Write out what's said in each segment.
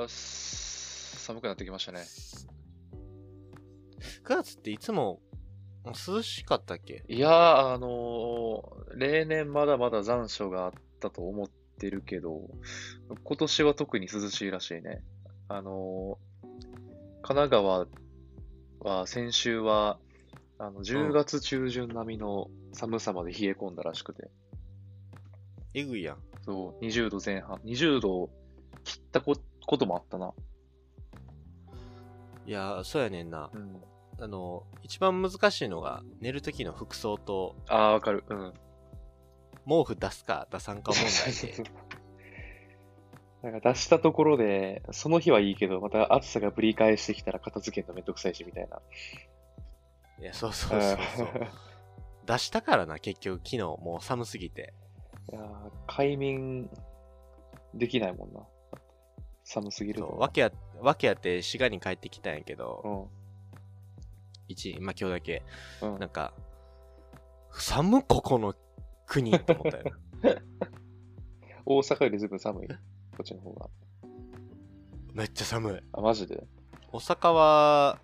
は寒くなってきましたね。9月っていつも涼しかったっけ？いやー、あのー例年まだまだ残暑があったと思ってるけど、今年は特に涼しいらしいね。あのー神奈川は先週は、あの、10月中旬並みの寒さまで冷え込んだらしくて、えぐいやん。そう、20度前半、20度切ったここともあったな。いやー、そうやねんな。うん。あの、一番難しいのが、寝る時の服装と、ああ、わかる。うん。毛布出すか出さんか問題で。なんか出したところで、その日はいいけど、また暑さがぶり返してきたら片付けるのめんどくさいし、みたいな。いや、そうそうそうそう。出したからな、結局、昨日、もう寒すぎて。いやー快眠できないもんな。寒すぎると。そう、わけあ、わけあって、滋賀に帰ってきたんやけど、うん。一、まあ、今日だけ、うんなんか、寒っここの国と思ったよな。大阪よりずいぶん寒い？こっちの方が。めっちゃ寒い。あ、マジで？大阪は、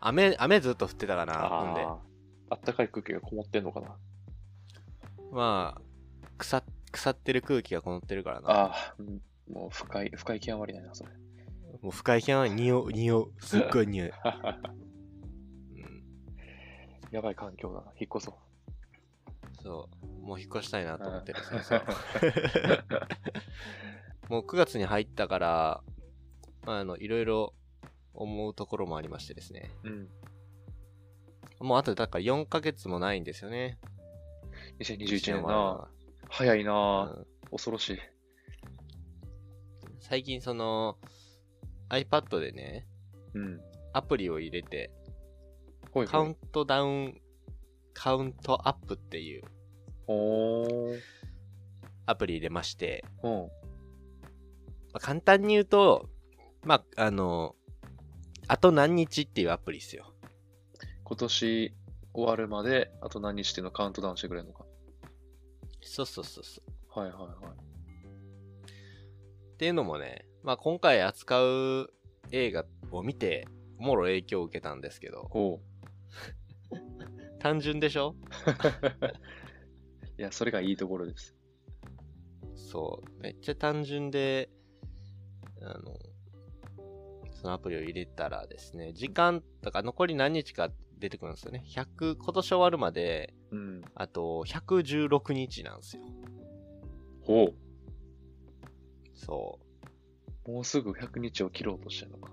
雨、雨ずっと降ってたかな、ほんで。ああったかい空気がこもってんのかな？まあ、腐、腐ってる空気がこもってるからな。ああ、うんもう深い、深い極まりないな、それ。もう深い気は匂う、匂う。すっごい匂い。うん、やばい環境だな。引っ越そう。そう。もう引っ越したいなと思ってる。うんそうそうもう9月に入ったから、まあ、あの、いろいろ思うところもありましてですね。うん。もうあと、だから4ヶ月もないんですよね。2021年もな。早いあな。るのは恐ろしい。最近その、iPad でね、うん。アプリを入れて、ほいほいカウントダウン、カウントアップっていうおー。アプリ入れまして、うん。まあ、簡単に言うと、まあ、あの、あと何日っていうアプリですよ。今年終わるまで、あと何日っていうのをカウントダウンしてくれるのか。そうそうそうそう。はいはいはい。っていうのもね、まあ今回扱う映画を見て、もろ影響を受けたんですけど。単純でしょ？いや、それがいいところです。そう。めっちゃ単純で、あの、そのアプリを入れたらですね、時間とか残り何日か出てくるんですよね。100、今年終わるまで、うん。あと116日なんですよ。ほそう。う。もうすぐ100日を切ろうとしてるのか。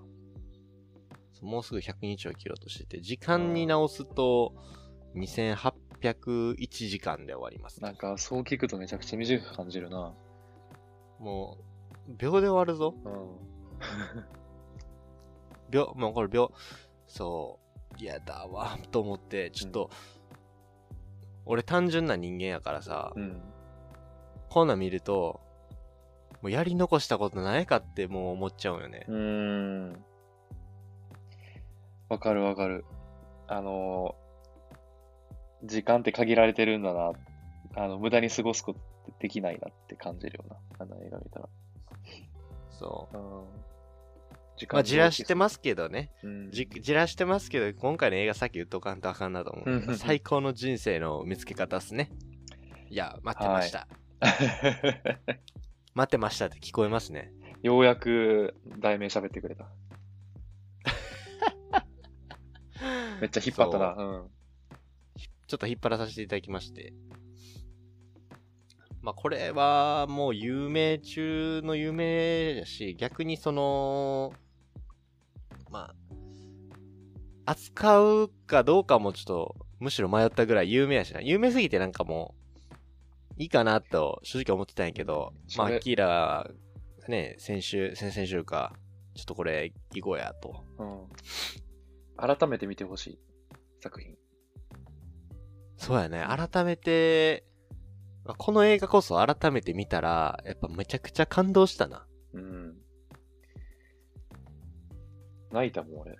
もうすぐ100日を切ろうとしてて、時間に直すと、2801時間で終わります。なんか、そう聞くとめちゃくちゃ短く感じるな。もう、秒で終わるぞ。うん。秒、もうこれ秒、そう、嫌だわ、と思って、ちょっと、俺単純な人間やからさ、うん。こんなん見ると、もうやり残したことないかってもう思っちゃうよね。うーん。わかるわかる。あのー時間って限られてるんだな。あの、無駄に過ごすことってできないなって感じるよな。あの映画見たら。そう。うん。時まあ、じらしてまますけどね。うん。じ、じらしてますけど、今回の映画さっき言っとかんとあかんなと思う 最高の人生の見つけ方っすね。いや、待ってました。待ってましたって聞こえますね。ようやく題名喋ってくれた。めっちゃ引っ張ったな。うん。ちょっと引っ張らさせていただきまして。まあ、これはもう有名中の有名だし、逆にその、まあ、扱うかどうかもちょっと、むしろ迷ったぐらい有名やしな。有名すぎてなんかもう、いいかなと正直思ってたんやけど、まあ、アキラ、ね、先週、先々週か、ちょっとこれ、いこうやと。うん。改めて見てほしい作品。そうやね。改めて、まあこの映画こそ改めて見たら、やっぱめちゃくちゃ感動したな。うん。泣いたもん、俺。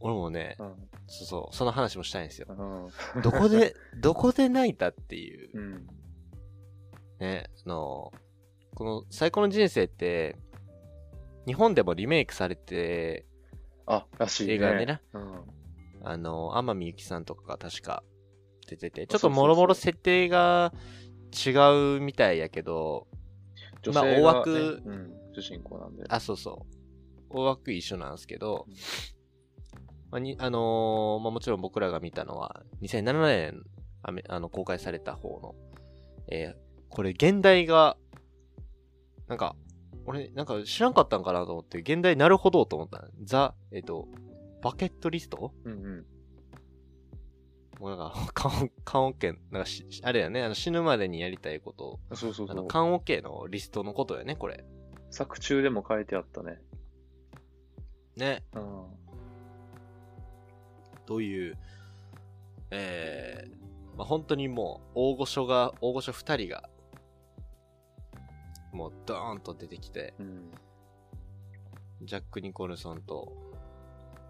俺もね、うん。そうそう、その話もしたいんですよ。うん。どこで、どこで泣いたっていう、うん。ね、あの、この最高の人生って、日本でもリメイクされて、あ、らしいね。映画でね、うん。あの、天海祐希さんとかが確か出てて、ちょっともろもろ設定が違うみたいやけど、まあ大枠うん、主人公なんで。あ、そうそう。大枠一緒なんですけどうん、まあにあのーまあ、もちろん僕らが見たのは、2007年あめあの公開された方の、えーこれ現代が、なんか、俺、なんか知らんかったんかなと思って、現代なるほどと思った。ザ、えっ、と、バケットリスト？うんうん。もうなんか、缶、缶オケ、なんかし、あれやね、あの死ぬまでにやりたいことを、そうそうそう。あの缶オケのリストのことやね、これ。作中でも書いてあったね。ね。うん。という、えー、まあ、本当にもう、大御所が、大御所二人が、もうドーンと出てきて、うん。ジャック・ニコルソンと、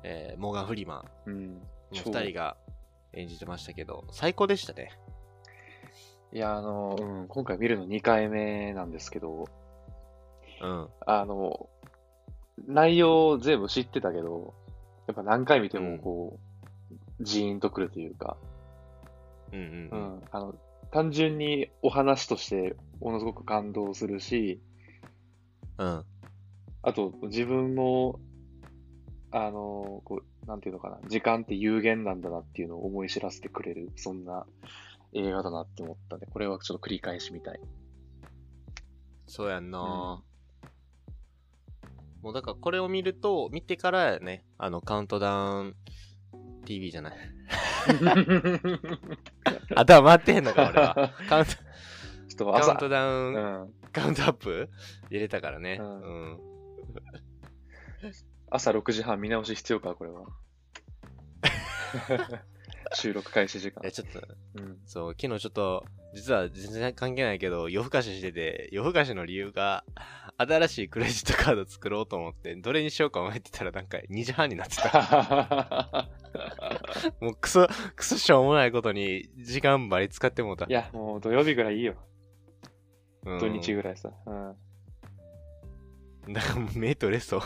えー、モーガン・フリーマン二人が演じてましたけど、最高でしたね。いや、あの、うん、今回見るの2回目なんですけど、うん。あの、内容全部知ってたけど、やっぱ何回見てうんもこう、ジーンとくるというか、うんうんううん。ん、あの、単純にお話としてものすごく感動するし、うん。あと自分も、あの、こう、なんていうのかな、時間って有限なんだなっていうのを思い知らせてくれる、そんな映画だなって思ったね。これはちょっと繰り返しみたい。そうやんな、もうだからこれを見ると、見てからやね、あの、カウントダウン TV じゃない。頭回ってへんのか、俺は。カウント、ちょっと朝カウン、トダウン、うん、カウントアップ入れたからね。ううんん。朝6時半見直し必要か、これは。収録開始時間いや、。ちょっと、うん。そう、昨日ちょっと、実は全然関係ないけど、夜更かししてて、夜更かしの理由が、新しいクレジットカード作ろうと思って、どれにしようか迷ってたらなんか2時半になってた。もうクソ、クソしょうもないことに時間ばり使ってもうた。いや、もう土曜日ぐらいいいよ。うん土日ぐらいさ。うん。だからもう目取れそう。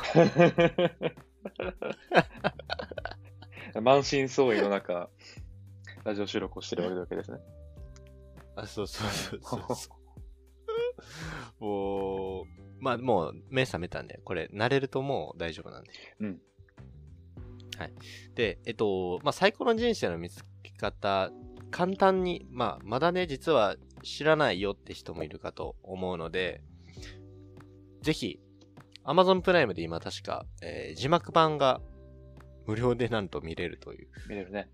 満身創痍の中、ラジオ収録をしてるわけですね。あ、そうそうそうそうそう。もう、まあもう目覚めたんで、これ慣れるともう大丈夫なんで。うん。はい。で、えっと、まあ最高の人生の見つけ方、簡単に、まあまだね、実は知らないよって人もいるかと思うので、ぜひ、Amazon プライムで今確か、えー字幕版が無料でなんと見れるという。見れるね。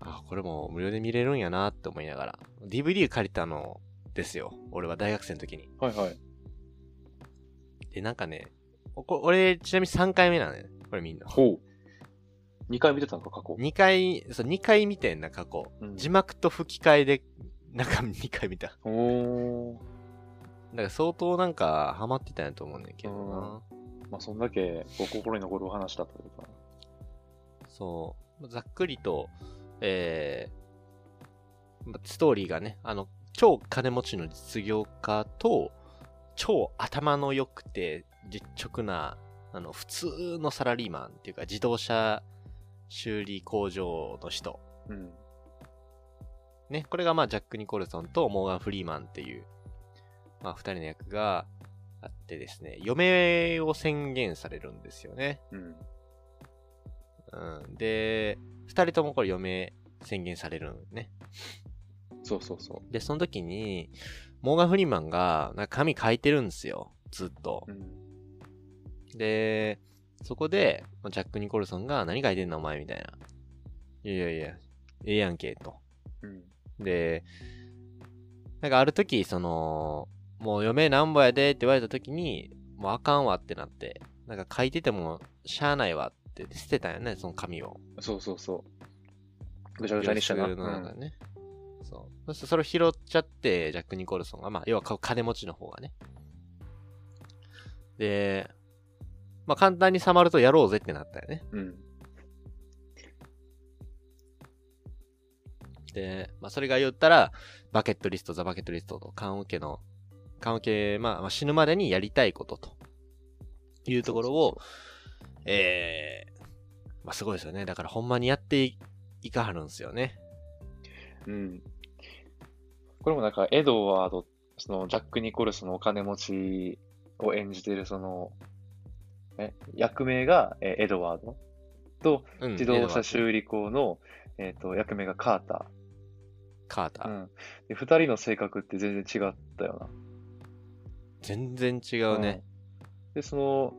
あ、これも無料で見れるんやなって思いながら。DVD 借りたのですよ。俺は大学生の時に。はいはい。で、なんかね、こ俺、ちなみに3回目なのね。これみんな。ほう。2回見てたのか、過去。2回、そう、2回見てんな、過去。うん字幕と吹き替えで、なんか2回見た。おー。だから相当なんか、ハマってたんやと思うねんけどな。まあ、そんだけ、こう心に残るお話だというか。そう。ざっくりと、えー、まストーリーがね、あの、超金持ちの実業家と、超頭の良くて実直な、あの、普通のサラリーマンっていうか、自動車修理工場の人。うん。ね、これがまあ、ジャック・ニコルソンとモーガン・フリーマンっていう、まあ、二人の役があってですね、嫁を宣言されるんですよね。うん。うん。で、二人ともこれ嫁宣言されるんね。そうそうそで、その時に、モーガン・フリーマンが、なんか紙書いてるんですよ。ずっとう。。うん。で、そこで、ジャック・ニコルソンが、何書いてんのお前みたいな。いやいやいや、ええやんけ、と。うん。で、なんかある時、その、もう嫁なんぼやでって言われた時に、もうあかんわってなって、なんか書いててもしゃあないわって捨てたんよね、その紙を。そうそうそう。ぐちゃぐちゃにしたな。の中でね。そう。そしてそれを拾っちゃって、ジャック・ニコルソンが、まあ、要はか金持ちの方がね。で、まあ、簡単にさまるとやろうぜってなったよね。うん。うん。で、まあ、それが言ったら、バケットリスト、ザ・バケットリストと、棺桶の棺桶、まあ、まあ死ぬまでにやりたいことというところを、えー、まあすごいですよね。だからほんまにやっていいかはるんですよね。うん。これもなんか、エドワード、その、ジャック・ニコルソンのお金持ちを演じてる、その、え、役名がえエドワードと、うん自動車修理工の、えっと、役名がカーター。カーター。うん。で、二人の性格って全然違ったよな。全然違うね。うん。で、その、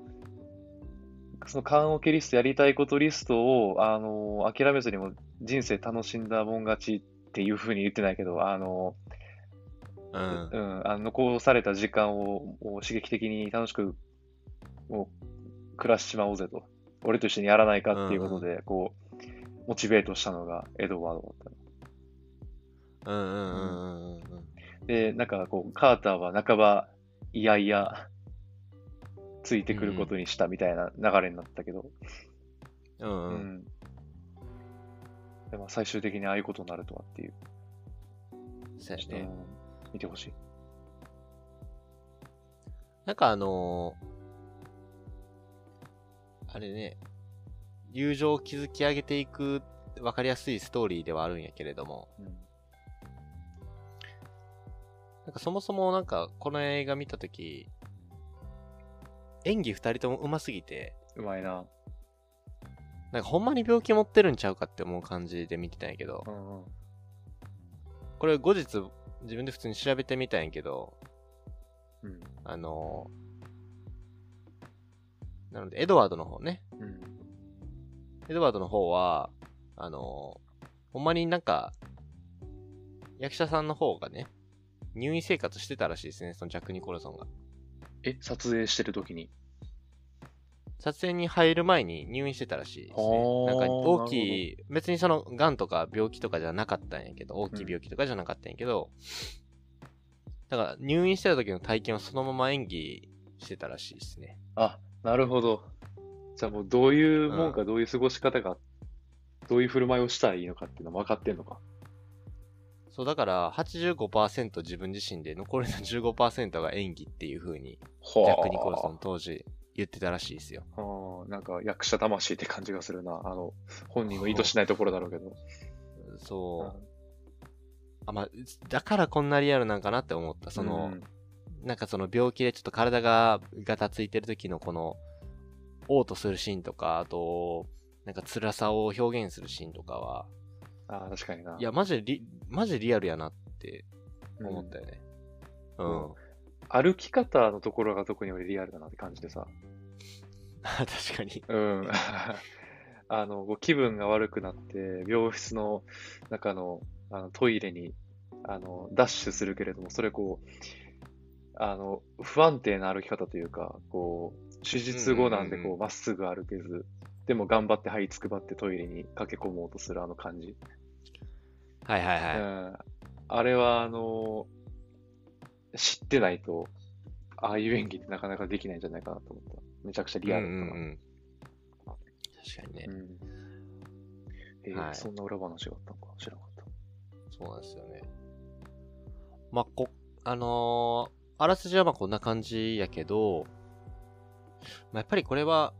その缶オケリストやりたいことリストを、あの、諦めずにも人生楽しんだもん勝ちっていうふうに言ってないけど、あの、うん。うん、あの残された時間をもう刺激的に楽しくもう暮らしちまおうぜと。俺と一緒にやらないかっていうことで、こう、モチベートしたのがエドワードだったの。うんうんうんうんうん。で、なんかこう、カーターは半ば、いやいや、ついてくることにしたみたいな流れになったけど、うんううん。ん。でも最終的にああいうことになるとはっていう、そうやね。見てほしい。なんかあのーあれね、友情を築き上げていく分かりやすいストーリーではあるんやけれども、うん。なんかそもそもなんかこの映画見たとき、演技二人とも上手すぎて、うまいな。なんかほんまに病気持ってるんちゃうかって思う感じで見てたんやけどう、んうん。これ後日自分で普通に調べてみたんやけど、うん。あのーなのでエドワードの方ね、うん。エドワードの方は、あのーほんまになんか、役者さんの方がね、入院生活してたらしいですね、そのジャック・ニコルソンが。え、撮影してるときに。撮影に入る前に入院してたらしいですね。はあなんか大きい、別にその、癌とか病気とかじゃなかったんやけど、大きい病気とかじゃなかったんやけど、だから入院してた時の体験をそのまま演技してたらしいですね。あ、なるほど。じゃあもうどういうもんか、どういう過ごし方が、どういう振る舞いをしたらいいのかっていうのも分かってんのか。そう、だから85%自分自身で残りの15%が演技っていう風に、ジャック・ニコルソン当時言ってたらしいですよ。はあ、なんか役者魂って感じがするな。あの、本人の意図しないところだろうけど。そう。あ、まあ、だからこんなリアルなんかなって思った。その、うんなんかその病気でちょっと体がガタついてる時のこの、嘔吐するシーンとか、あと、なんか辛さを表現するシーンとかは、ああ、確かにな。いや、マジでリ、マジでリアルやなってうん思ったよね。うん。うん歩き方のところが特に俺リアルだなって感じでさ。確かに。うん。あの、気分が悪くなって、病室の中のあのトイレにあのダッシュするけれども、それこう、あの、不安定な歩き方というか、こう、手術後なんでこう、まっすぐ歩けず、でも頑張って、はいつくばってトイレに駆け込もうとするあの感じ。はいはいはい。うん。あれは、あの、知ってないと、ああいう演技ってなかなかできないんじゃないかなと思った。めちゃくちゃリアルだったな。うんうんうん確かにね。うんえーはいそんな裏話があったのか知らなかった。そうなんですよね。まあ、こ、あのーあらすじはまあこんな感じやけど、まあ、やっぱりこれは、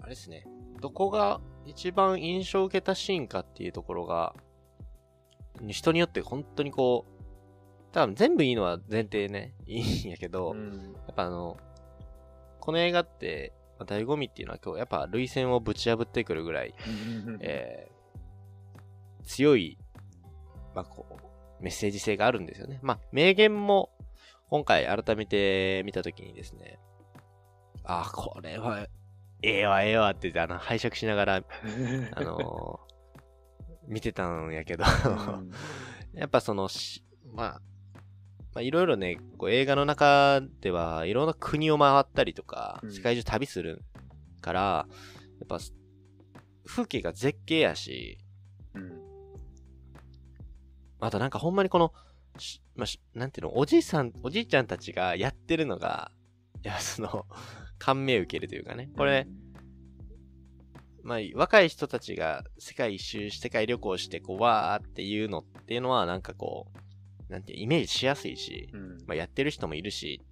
あれですね、どこが一番印象を受けたシーンかっていうところが、人によって本当にこう、多分全部いいのは前提ね、いいんやけど、ん。やっぱあの、この映画って、まあ、醍醐味っていうのは今日やっぱ類線をぶち破ってくるぐらい、えー強い、まあ、こう、メッセージ性があるんですよね。まあ、名言も、今回改めて見たときにですね、ああ、これは、ええわ、ええわって言って、あの、拝借しながら、あのー見てたんやけど、うん。やっぱそのし、まあ、まあ、いろいろね、こう映画の中ではいろんな国を回ったりとかう、ん。世界中旅するから、やっぱ、風景が絶景やし、うん。あとなんかほんまにこの、しまあしなんていうの、おじいさん、おじいちゃんたちがやってるのが、いや、その、感銘受けるというかね。これ、、まあ、若い人たちが世界一周し、世界旅行して、こう、わーっていうのっていうのは、なんかこう、なんて、イメージしやすいし、うん。まあ、やってる人もいるし、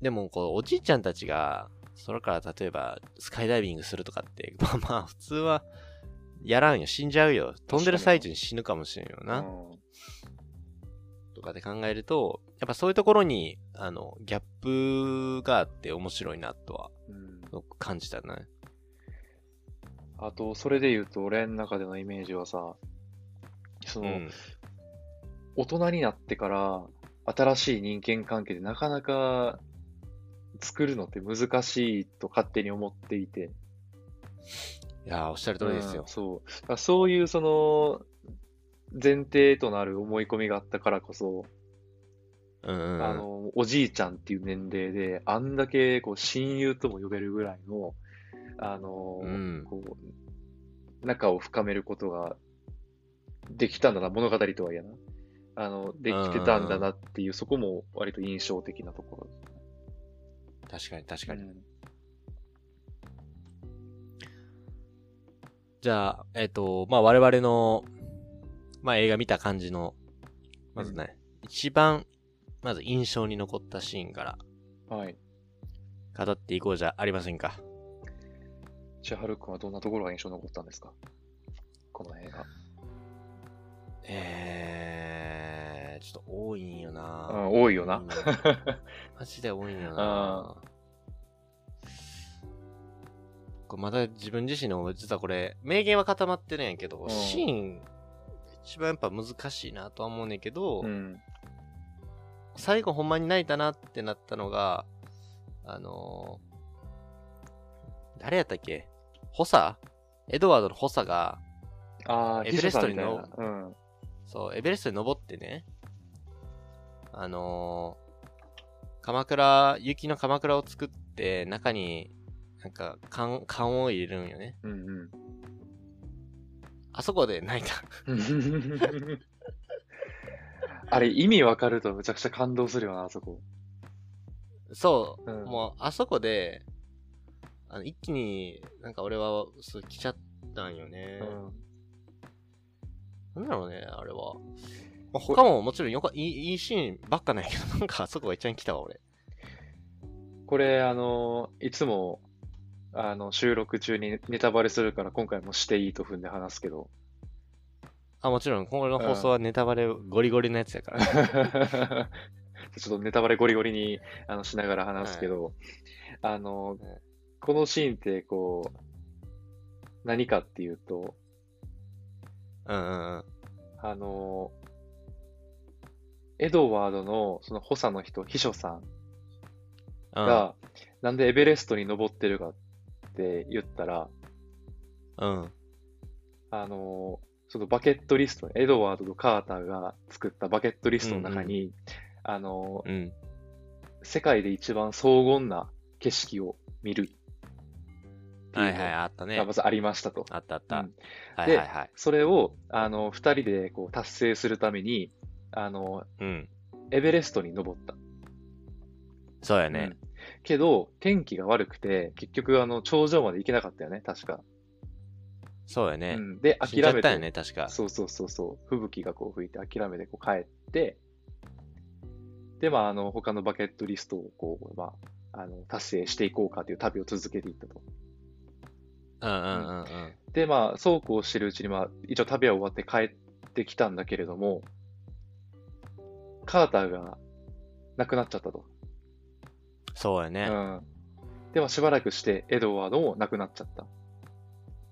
でも、こう、おじいちゃんたちが、空から例えば、スカイダイビングするとかって、まあまあ、普通は、やらんよ。死んじゃうよ。飛んでる最中に死ぬかもしれんよな。うんとかで考えると、やっぱそういうところに、あの、ギャップがあって面白いなとは、感じたね。あと、それで言うと、俺の中でのイメージはさ、そうの、ん。大人になってから、新しい人間関係でなかなか作るのって難しいと勝手に思っていて。いやー、おっしゃる通りですようん。そう。そういうその、前提となる思い込みがあったからこそ、うんうんうん。あの、おじいちゃんっていう年齢で、あんだけこう親友とも呼べるぐらいの、あの、うんこう、仲を深めることができたんだな、物語とはいえな。あの、できてたんだなっていう、そこも割と印象的なところ。確かに確かに。うんじゃあ、えっ、と、まあ我々の、まあ映画見た感じの、まずね、一番、まず印象に残ったシーンからはい。語っていこうじゃありませんか。千春君はどんなところが印象に残ったんですか？この映画。えー、ちょっと多いんよなうん、多いよな。マジで多いんよなこれまだ自分自身の実はこれ、明言は固まってるんやけど、うんシーン、一番やっぱ難しいなとは思うねんけど、うん。最後ほんまに泣いたなってなったのが、あのー誰やったっけ？補佐？エドワードの補佐が、エベレストに秘書さんみたいなうん。そう、エベレストに登ってね、あのー鎌倉、雪の鎌倉を作って、中に、なんか、缶、缶を入れるんよね。うんあそこで泣いた。うん。あれ、意味わかるとむちゃくちゃ感動するよな、あそこ。そう、うんもう、あそこで、あの一気になんか俺は、そう、来ちゃったんよね。なんだろうね、あれは。まあ、他ももちろんよかいいいいシーンばっかないけど、なんかあそこが一番来たわ、俺。これ、あの、いつも、あの、収録中にネタバレするから、今回もしていいと踏んで話すけど。あ、もちろん、今後の放送はネタバレゴリゴリのやつやから。ちょっとネタバレゴリゴリにあのしながら話すけど、あの、このシーンって、こう、何かっていうと、うんうんうん。あの、エドワードのその補佐の人、秘書さんうんが、なんでエベレストに登ってるかって言ったら、うん。あの、そのバケットリスト、エドワードとカーターが作ったバケットリストの中に、あの、うん。世界で一番荘厳な景色を見るはいはい、あったねが。まずありましたと。あったあった。うんはいはいはい。それを、あの、二人でこう達成するために、あの、うん。エベレストに登った。そうやね。うんけど、天気が悪くて、結局、あの、頂上まで行けなかったよね、確か。そうやねう。ん、で、諦めて、じゃったよね、確か。そうそうそうそう、吹雪がこう吹いて諦めてこう帰って、で、まあ、あの、他のバケットリストをこう、まあ、あの、達成していこうかという旅を続けていったと。うんうんうんうん。で、まあ、そうこうしてるうちに、まあ、一応旅は終わって帰ってきたんだけれども、カーターが亡くなっちゃったと。うそうやね。ん。で、まあ、しばらくしてエドワードも亡くなっちゃった。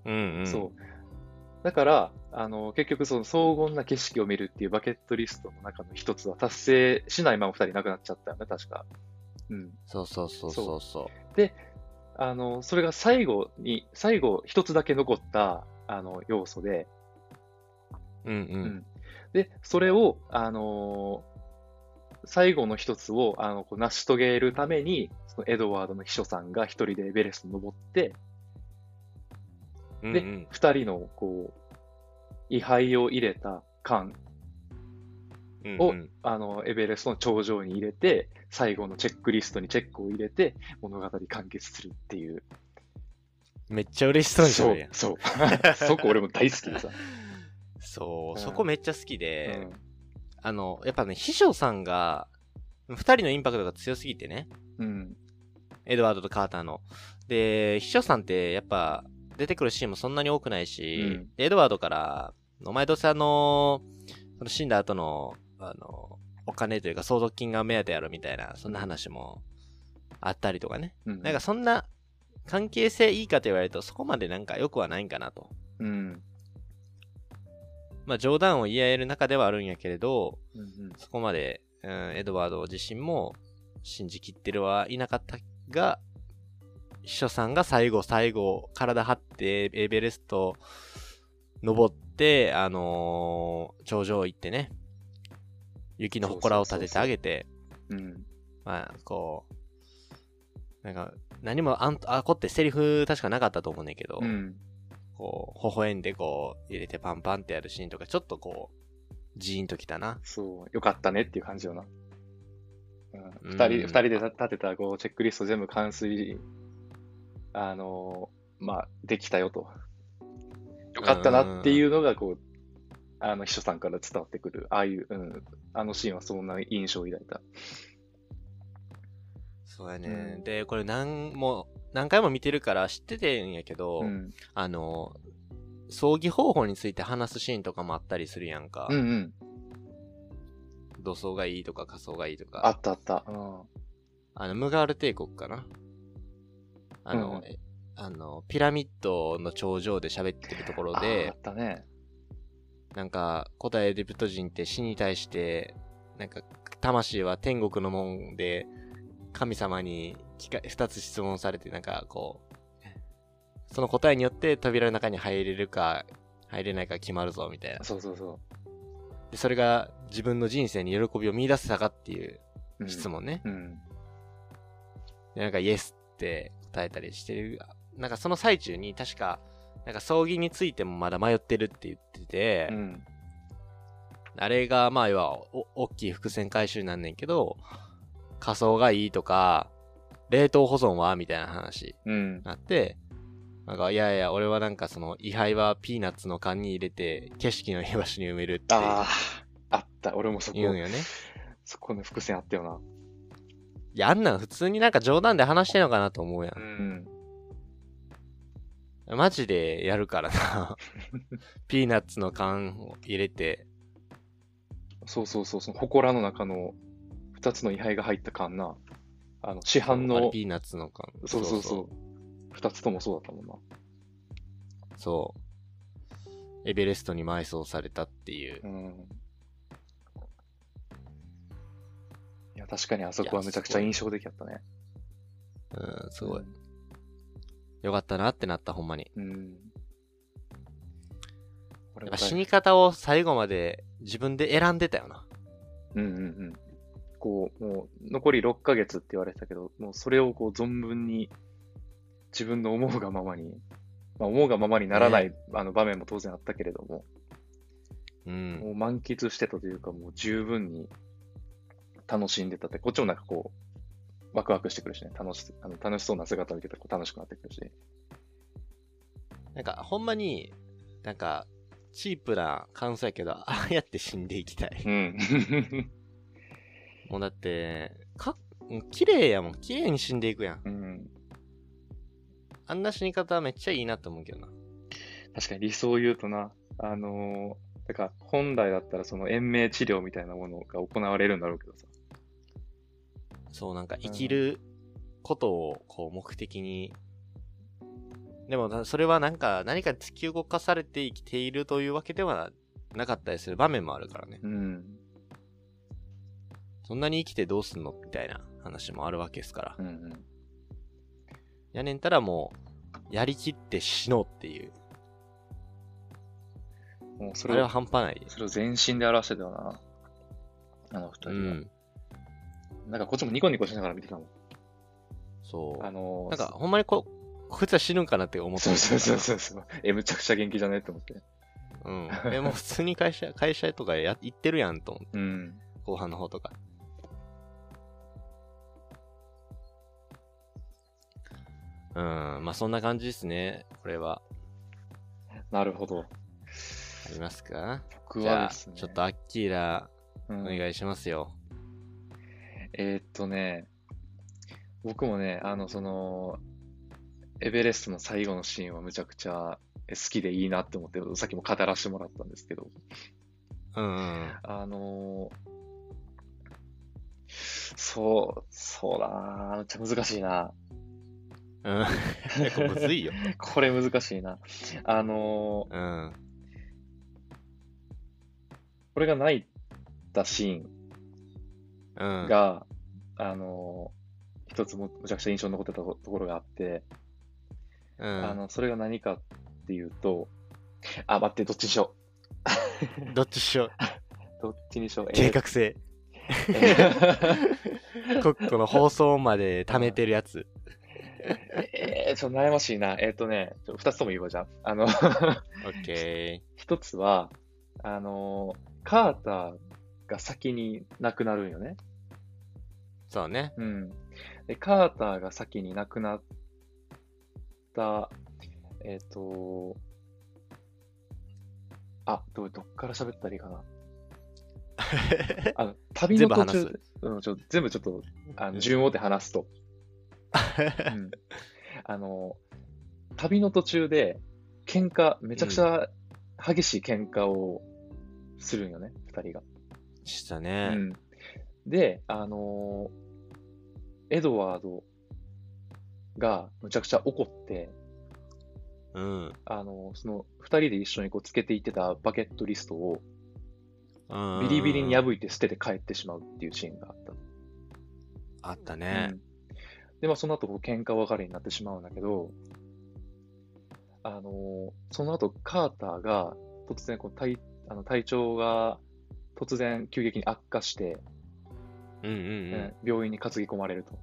うんうん。そう。だから、あの、結局その荘厳な景色を見るっていうバケットリストの中の一つは達成しないまま二人亡くなっちゃったよね、確か。うん。そうそうそうそうそあの、それが最後に、最後一つだけ残った、あの、要素で、う。うんう。うんで、それを、あのー最後の一つを、あの、こう成し遂げるために、そのエドワードの秘書さんが一人でエベレストに登って、でうんうん。二人の、こう、位牌を入れた缶を、うんうんあの、エベレストの頂上に入れて、最後のチェックリストにチェックを入れて、物語完結するっていう。めっちゃ嬉しそうにしそうそう。そこ俺も大好きでさ。そうう、んそこめっちゃ好きで、あの、やっぱね、秘書さんが、二人のインパクトが強すぎてね。うん。エドワードとカーターの。で、秘書さんってやっぱ出てくるシーンもそんなに多くないし、うんでエドワードから、お前どうせあの、死んだ後の、あの、お金というか相続金が目当てやろみたいな、そんな話もあったりとかね。うん。なんかそんな関係性いいかと言われるとそこまでなんか良くはないんかなと。うん。まあ冗談を言い合える中ではあるんやけれど、うんうん。そこまで、うん、エドワード自身も信じきってるはいなかったが、秘書さんが最後、最後、体張ってエベレスト登って、あのー頂上行ってね、雪の祠を立ててあげて、うん。まあ、こう、なんか、何もあん、あこってセリフ確かなかったと思うねんけど、うん。こう、微笑んでこう、入れてパンパンってやるシーンとか、ちょっとこう、ジーンときたな。そう、よかったねっていう感じよな。うん、うん二人、二人で立てたこうチェックリスト全部完遂、あのーまあ、できたよと。よかったなっていうのが、こう、あの、秘書さんから伝わってくる、ああいう、うん、あのシーンはそんな印象を抱いた。そうやね。うんで、これ何も、何回も見てるから知っててんやけど、うん。あの、葬儀方法について話すシーンとかもあったりするやんか。うんうん。土葬がいいとか仮装がいいとあか。ったあった。うん。あの、ムガール帝国かな。あの、うんえあの、ピラミッドの頂上で喋ってるところあであっ、たね。なんか、古代エジプト人って死に対して、なんか、魂は天国のもんで、神様に聞か二つ質問されて、なんか、こう、その答えによって扉の中に入れるか、入れないか決まるぞ、みたいな。そうそうそで、それが自分の人生に喜びを見出せたかっていうう。うん質。問ね。うん。で、なんか、イエスって答えたりしてる。なんか、その最中に、確か、なんか、葬儀についてもまだ迷ってるって言ってて、うん。あれが、まあ、要は、お、大きい伏線回収なんねんけど、仮装がいいとか、冷凍保存はみたいな話うんに。なって、なんか、いやいや、俺はなんかその、位牌はピーナッツの缶に入れて、景色のいい場所に埋めるってああ、あった。俺もそこ、言うんよね。そこの伏線あったよな。いや、あんなん普通になんか冗談で話してんのかなと思うや。うんん。マジでやるからな。ピーナッツの缶を入れて、そうそうそう、その祠の中の二つの位牌が入った缶な。あの、市販の、ピーナッツの缶。そうそうそう。二つともそうだったもんな。そう。エベレストに埋葬されたっていう。うん。いや、確かにあそこはめちゃくちゃ印象的だったね。うん、すごい。よかったなってなった、ほんまに。うん。死に方を最後まで自分で選んでたよな。うんうんうん。こう、もう、残り6ヶ月って言われてたけど、もうそれをこう、存分に、自分の思うがままに、まあ、思うがままにならない、あの場面も当然あったけれども、うん。もう満喫してたというか、もう十分に楽しんでたって、こっちもなんかこう、ワクワクしてくるしね、楽しあの楽しそうな姿を見てたら楽しくなってくるし。なんか、ほんまに、なんか、チープな感想やけど、ああやって死んでいきたい。うん。もうだって、か、うん綺麗やもん。綺麗に死んでいくやん。うん。あんな死に方めっちゃいいなって思うけどな。確かに理想を言うとな、あのー、だから本来だったらその延命治療みたいなものが行われるんだろうけどさ。そう、なんか生きることをこう目的に。でもな、それはなんか何か突き動かされて生きているというわけではなかったりする場面もあるからね。うん。そんなに生きてどうすんの？みたいな話もあるわけですから。うんうん。やねんたらもう、やりきって死のうっていう。もうそれれは、半端ない。それを全身で表してたよな。あの二う人は。ん。なんかこっちもニコニコしながら見てたもん。そう。あのー、なんか、ほんまにこ、こいつは死ぬんかなって思ってそうそうそうう。そうそう。え、むちゃくちゃ元気じゃね？って思って。うん。え、もう普通に会社、会社とかや行ってるやんと思って、うん。後半の方とか。うん、まあそんな感じですね。これは。なるほど。ありますか？僕はですね。ちょっとアッキーラ、うんお願いしますよ。えーっとね、僕もね、あの、その、エベレストの最後のシーンはむちゃくちゃ好きでいいなって思って、さっきも語らせてもらったんですけど、うんうん。あのーそう、そうだなめっちゃ難しいな。うん。結構むずいよ。これ難しいな。あのーうん。俺が泣いたシーンうん。が、あのー一つもむちゃくちゃ印象に残ってたところがあって、うん、あの、それが何かっていうと、あ、待って、どっちにしよ どっちしよう。う。どっちにしよう。えー計画性。ここの放送まで貯めてるやつ。えー、ちょっと悩ましいな。えっ、とね、ちょ二つとも言うわ、じゃあ。あの、オッケ一つは、あの、カーターが先に亡くなるんよね。ー。そうね。うん。で、カーターが先に亡くなった、えっ、と、あ、どう、どっから喋ったらいいかな。あの、旅の途中、うん、ちょ全部ちょっと、あの順を追って話すと。うんあの、旅の途中で、喧嘩、めちゃくちゃ激しい喧嘩をするんよね、二人が。したうね。ん。で、あのーエドワードがむちゃくちゃ怒って、うん。あのーその二人で一緒にこうつけていってたバケットリストをうんビリビリに破いて捨てて帰ってしまうっていうシーンがあった。あったねう。んで、まあその後こう喧嘩別れになってしまうんだけど、あのーその後カーターが突然こう体あの体調が突然急激に悪化して、うんうんえー病院に担ぎ込まれると。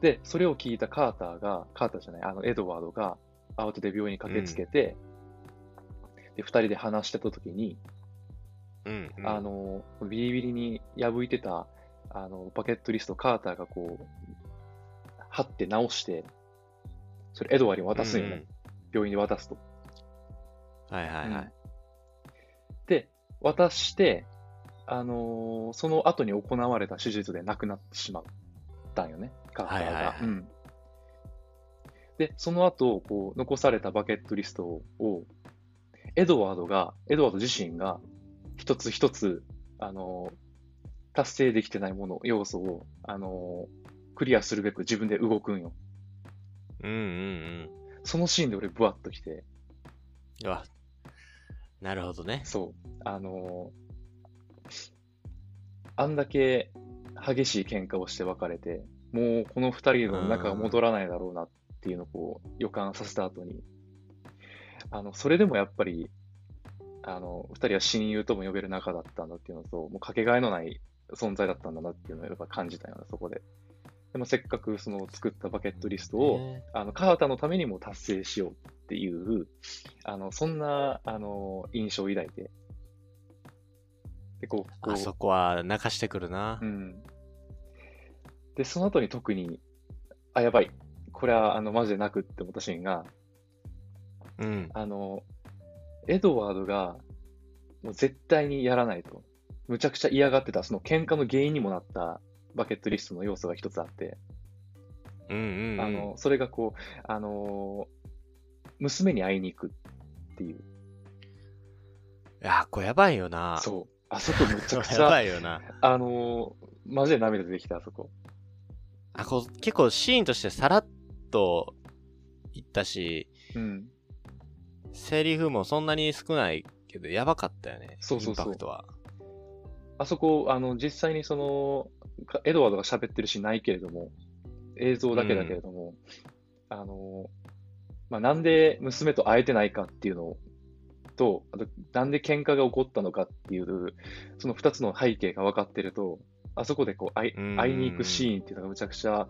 で、それを聞いたカーターが、カーターじゃない、あの、エドワードが慌てて病院に駆けつけて、で、二人で話してた時に、うん。うんうん。あの、ビリビリに破いてた、あの、バケットリスト、カーターがこう、貼って直して、それエドワードに渡すんよね。病院に渡すと。うんはいはいはうんい。で、渡して、あのーその後に行われた手術で亡くなってしまったんよね、カーターが。はいはいはいうんで、その後、こう、残されたバケットリストを、エドワードが、エドワード自身が、一つ一つ、あのー達成できてないもの、要素を、あのークリアするべく自分で動くんよ。うんうんうん。そのシーンで俺、ブワッときて、うわ。なるほどね。そう。あのーあんだけ激しい喧嘩をして別れて、もうこの二人の仲が戻らないだろうなっていうのをこう予感させた後に、あの、それでもやっぱり、あの、二人は親友とも呼べる仲だったんだっていうのと、もうかけがえのない存在だったんだなっていうのをやっぱ感じたよね、そこで。でもせっかくその作ったバケットリストを、ねあの、カータのためにも達成しようっていう、あの、そんな、あの、印象を抱いて、で、こう、こうあそこは泣かしてくるなう。ん。で、その後に特に、あ、やばい。これは、あの、マジで泣くって思ったシーンが、うん。あの、エドワードが、もう絶対にやらないと。むちゃくちゃ嫌がってた、その喧嘩の原因にもなったバケットリストの要素が一つあって、うんうんうん。あの、それがこう、あの娘に会いに行くっていう。いや、これやばいよな。そう。あそこむちゃくちやばゃ、いよな。あのマジで涙出てきた、あそこ。あ、こう、結構シーンとしてさらっといったし、うん。セリフもそんなに少ないけど、やばかったよね。そうそうそうインパクトは。あそこ、あの、実際にその、かエドワードが喋ってるしないけれども、映像だけだけれども、あの、まあ、なんで娘と会えてないかっていうのと、あと、なんで喧嘩が起こったのかっていう、その二つの背景が分かってると、あそこでこう会いうん。会いに行くシーンっていうのがむちゃくちゃ、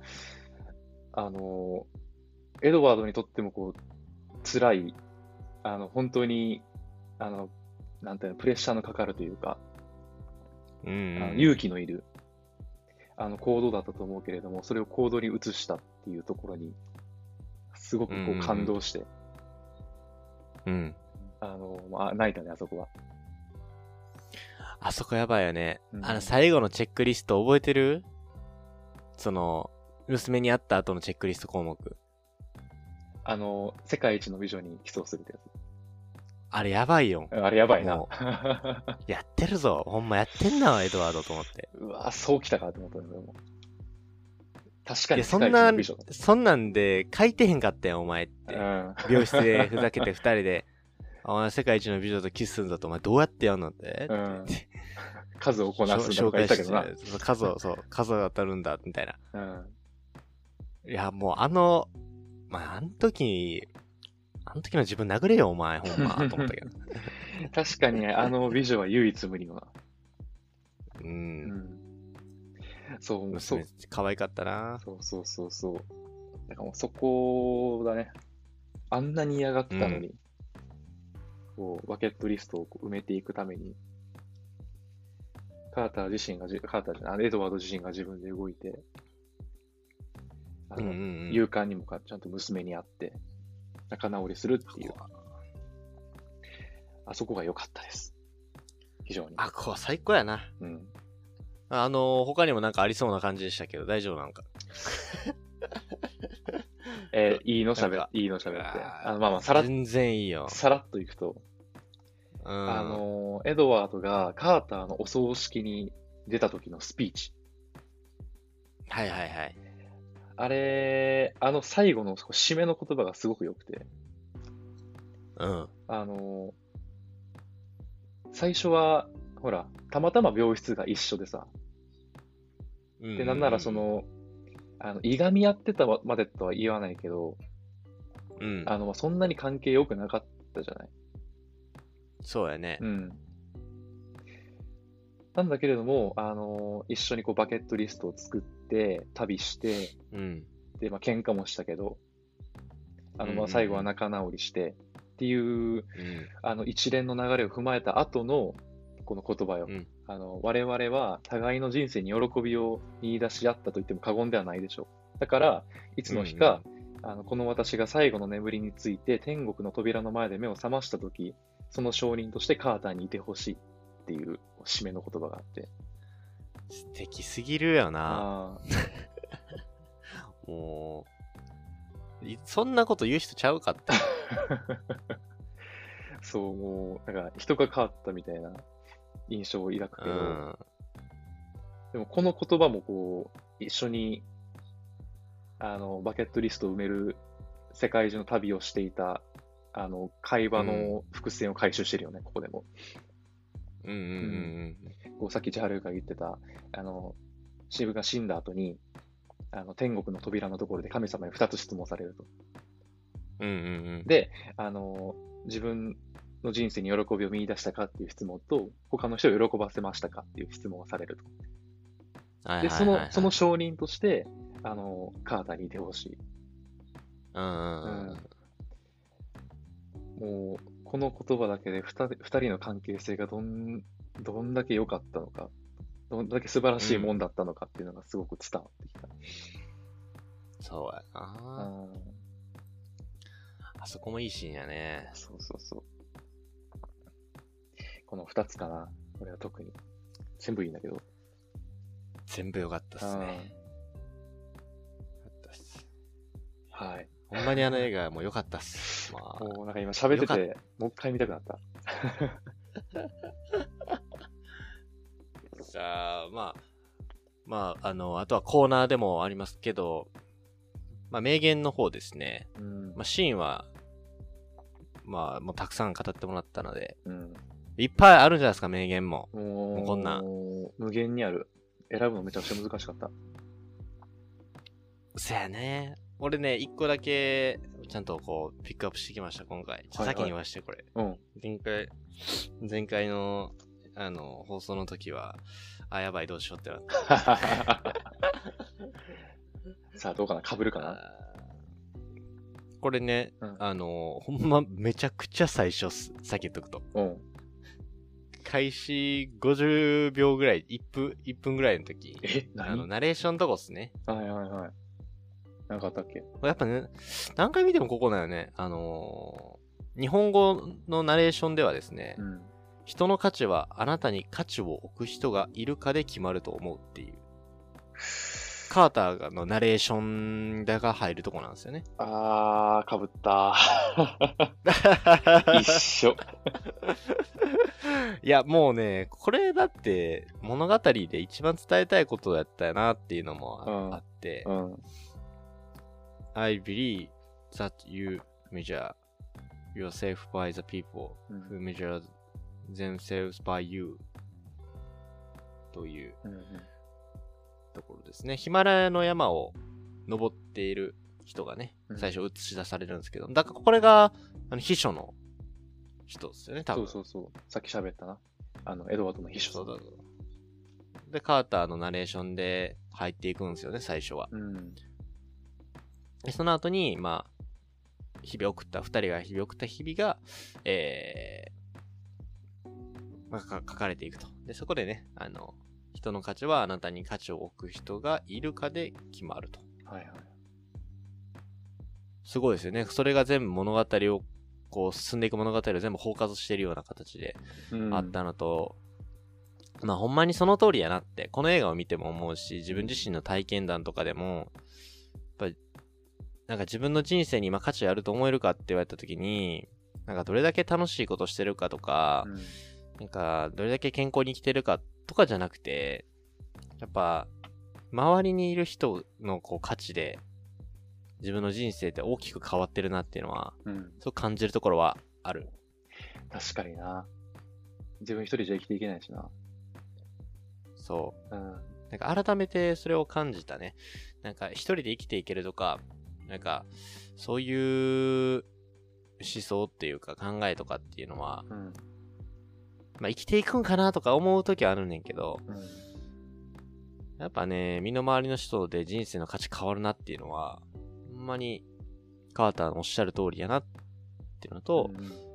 あの、エドワードにとってもこう、辛い、あの、本当に、あの、なんていうの、プレッシャーのかかるというか、うん。勇気のいるあの行動だったと思うけれども、それを行動に移したっていうところに、すごくこう感動して、うん。あの、まあ、泣いたね、あそこは。あそこやばいよね。うんあの、最後のチェックリスト覚えてる？その、娘に会った後のチェックリスト項目。あの、世界一の美女に起訴するってやあれやばいよ。つ。あれやばいなも。やってるぞ。ほんまやってんな、エドワードと思って。うわそうきたかって思ったんだよ、もう確かにそんなそんなんで書いてへんかったよ、お前って。うん。病室で ふざけて二人で、お前世界一の美女とキスするんだと、お前どうやってやんのって。うん数をこなすんだ紹とか言たけどな。数を、そう、数を当たるんだ、みたいな。うん。いや、もうあの、まあ、あの時の時の自分殴れよ、お前、ほんま、と思ったけど。確かにあの美女は唯一無二のな。う。うんん。そう、そう娘、可愛かったな。そうそうそうそう。だからもうそこだね。あんなに嫌がってたのに、こう、バケットリストを埋めていくために、カーター自身がじ、カーターじゃない、エドワード自身が自分で動いて、あの、うんうんうん。勇敢にもかちゃんと娘に会って、仲直りするっていう、あそこが良かったです。非常に。あ、こう、最高やな。うん。あの、他にもなんかありそうな感じでしたけど、大丈夫なんか？えーいいのしゃべなんかいいのしゃべって。あまあまあ、さらっ全然いいよ。さらっといくと、うん。あの、エドワードがカーターのお葬式に出た時のスピーチ。はいはいはい。あれ、あの最後の締めの言葉がすごく良くて、うん。あの、最初は、ほら、たまたま病室が一緒でさ、で、なんならそ、の、あの、いがみ合ってたまでとは言わないけど、うん。あの、そんなに関係良くなかったじゃない。そうやね。うん。なんだけれども、あの、一緒にこうバケットリストを作って、旅して、うん。で、まあ、喧嘩もしたけど、あの、まあ、うんうんうん最後は仲直りして、っていう、うん。あの、一連の流れを踏まえた後の、この言葉よ。うんあの、我々は互いの人生に喜びを見出し合ったと言っても過言ではないでしょう。だから、いつの日か、あの、この私が最後の眠りについて天国の扉の前で目を覚ましたとき、その証人としてカーターにいてほしいっていう締めの言葉があって。素敵すぎるよな。あ もう、いそんなこと言う人ちゃうかって。あ。そう、もう、なんか人が変わったみたいな印象を抱くけど、うん。でもこの言葉もこう、一緒に、あの、バケットリストを埋める世界中の旅をしていた、あの、会話の伏線を回収してるよね、ここでも。うんうんうんこうさっき千春が言ってた、あの、渋が死んだ後に、あの、天国の扉のところで神様に二つ質問されると。うん。うんうんうん。で、あの、自分の人生に喜びを見出したかっていう質問と、他の人を喜ばせましたかっていう質問をされると。で、はいはいはいその、その証人として、あの、カーターにいてほしい。うん。もう、この言葉だけで二人二人の関係性がどん、どんだけ良かったのか、どんだけ素晴らしいもんだったのかっていうのがすごく伝わってきた。そうやうな。ん、あそこもいいシーンやね。そうそうそう。この二つかな。俺は特に。全部いいんだけど。全部良かったっすね。うん良かったっすはい。ほんまにあの映画もう良かったっす。まあ、もうなんか今喋ってて、もう一回見たくなった。じゃあ、まあ、まあ、あの、あとはコーナーでもありますけど、まあ、名言の方ですね。うんまあ、シーンは、まあ、もうたくさん語ってもらったので、うん。いっぱいあるんじゃないですか、名言も。もう、こんなん無限にある。選ぶのめちゃくちゃ難しかった。そやね。俺ね、一個だけ、ちゃんとこう、ピックアップしてきました、今回。はいはい先に言わして、これ。うん。前回、前回の、あの、放送の時は、あ、やばい、どうしようってなった。さあ、どうかな？被るかな？これね、うんあの、ほんま、めちゃくちゃ最初っす。さっき言っとくと。うん。開始50秒ぐらい、1分、1分ぐらいの時。え、あの、何ナレーションとこっすね。はいはいはい。なんかあったっけ？やっぱね、何回見てもここだよね。あのー日本語のナレーションではですねう、ん。人の価値はあなたに価値を置く人がいるかで決まると思うっていう。カーターのナレーションが入るとこなんですよね。あー、かぶった。一緒。いや、もうね、これだって物語で一番伝えたいことやったよなっていうのもあ,、うんって、うん。I believe that you measure yourself by the people うん who measure themselves by you といううんところですね。ヒマラヤの山を登っている人がねう、ん最初映し出されるんですけど、だからこれがあの秘書の人ですよね、多そ分。うそうそう。さっき喋ったな。あの、エドワードの秘書さん。そうだで、カーターのナレーションで入っていくんですよね、最初は。うん。で、その後に、まあ、日々送った、二人が日々送った日々が、えー、まあ、か書かれていくと。で、そこでね、あの、人の価値はあなたに価値を置く人がいるかで決まると。はいはい。すごいですよね。それが全部物語を、こう、進んでいく物語を全部包括しているような形でうんあったのと、まあほんまにその通りやなって、この映画を見ても思うし、自分自身の体験談とかでも、やっぱり、なんか自分の人生に今価値あると思えるかって言われた時に、なんかどれだけ楽しいことしてるかとか、うんなんかどれだけ健康に生きてるかとかじゃなくて、やっぱ、周りにいる人のこう価値で、自分の人生って大きく変わってるなっていうのは、うん。そう感じるところはある。確かにな。自分一人じゃ生きていけないしな。そう。うん。なんか改めてそれを感じたね。なんか一人で生きていけるとか、なんかそういう思想っていうか考えとかっていうのは、うん。まあ生きていくんかなとか思う時はあるねんけど、うん。やっぱね、身の回りの人で人生の価値変わるなっていうのは、ほんまにカーターのおっしゃる通りやなっていうのと、うん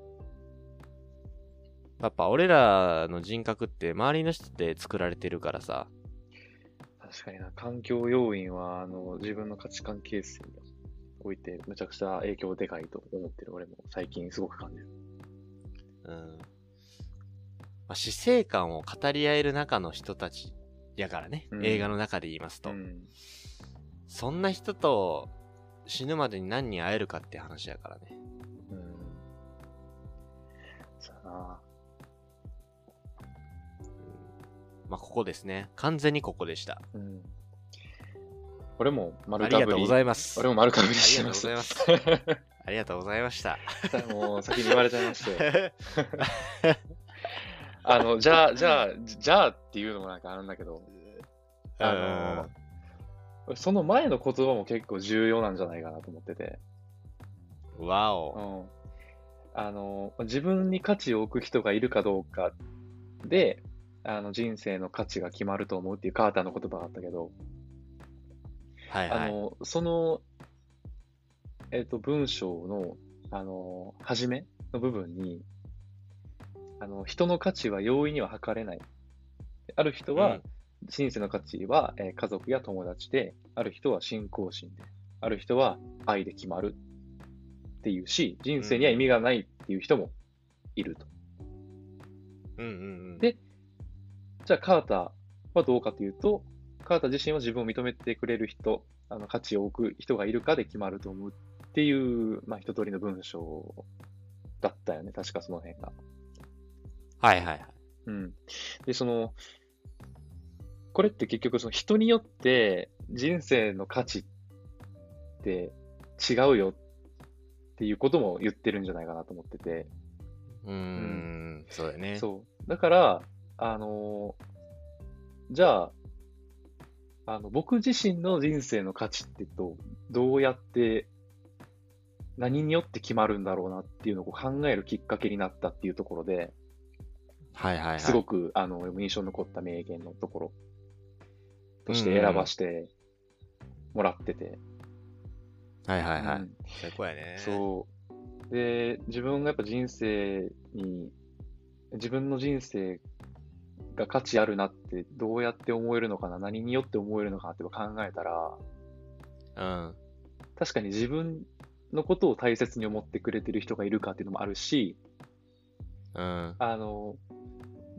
やっぱ俺らの人格って周りの人で作られてるからさ、確かにな。環境要因は、あの、自分の価値観形成において、むちゃくちゃ影響でかいと思ってる。俺も最近すごく感じる。うん。まあ、死生観を語り合える中の人たちやからね、うん映画の中で言いますと、うん。そんな人と死ぬまでに何人会えるかって話やからね。うん。そうやな。まあ、ここですね。完全にここでした。うん。俺もあ丸かぶりりがとうご。ざいます。俺も丸かぶりあしてまりがとうございす。ます。ありがとうございました。もう先に言われちゃいまして。あの、じゃあ、じゃあ、じゃあっていうのもなんかあるんだけど、あの、その前の言葉も結構重要なんじゃないかなと思ってて、うんわうお。ん。あの、自分に価値を置く人がいるかどうかで、あの、人生の価値が決まると思うっていうカーターの言葉があったけど、はいはい。あの、その、えっと、文章の、あの、初めの部分に、あの、人の価値は容易には測れない。ある人は、人生の価値は、えー家族や友達で、ある人は信仰心で、ある人は愛で決まるっていうし、人生には意味がないっていう人もいると。うんうんうん。でじゃあ、カーターはどうかというと、カーター自身は自分を認めてくれる人、あの価値を置く人がいるかで決まると思うっていう、まあ、一通りの文章だったよね。確かその辺が。はいはいはい。うん。で、その、これって結局その人によって人生の価値って違うよっていうことも言ってるんじゃないかなと思ってて。うーん、そうだよね。そう。だから、あのじゃあ、あの、僕自身の人生の価値ってどう、どうやって、何によって決まるんだろうなっていうのを考えるきっかけになったっていうところで、はいはいはい。すごく、あの、印象に残った名言のところとして選ばしてもらってて。はいはいはい。うん最高やね。そう。で、自分がやっぱ人生に、自分の人生が価値あるなってどうやって思えるのかな、何によって思えるのかなって考えたら、うん。確かに自分のことを大切に思ってくれてる人がいるかっていうのもあるし、うん。あの、